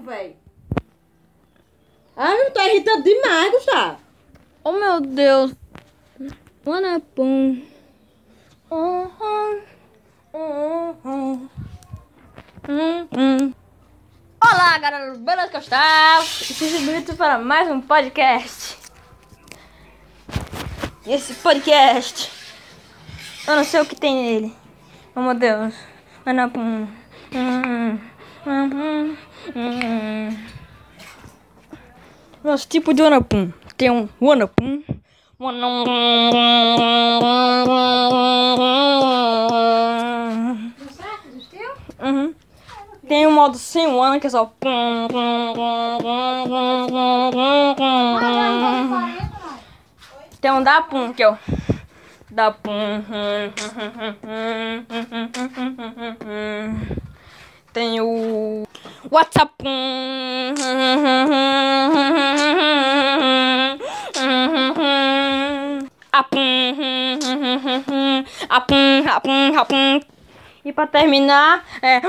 véi. Ah, meu, tá irritando demais, Gustavo. Oh meu Deus. Uhum. Uhum. Uhum. Olá, galera, beleza, Gustavo? E seja bem-vindo para mais um podcast. E esse podcast, eu não sei o que tem nele. Oh meu Deus. Wanapum. Uhum. Uhum. Uhum. Nosso tipo de Wanapum. Tem um Wanapum. Uhum. Tem um modo sem Wana que é só. Tem um da Pum que é o. Da Pum. Tem o. WhatsApp up? Up. Up. Up. E para terminar é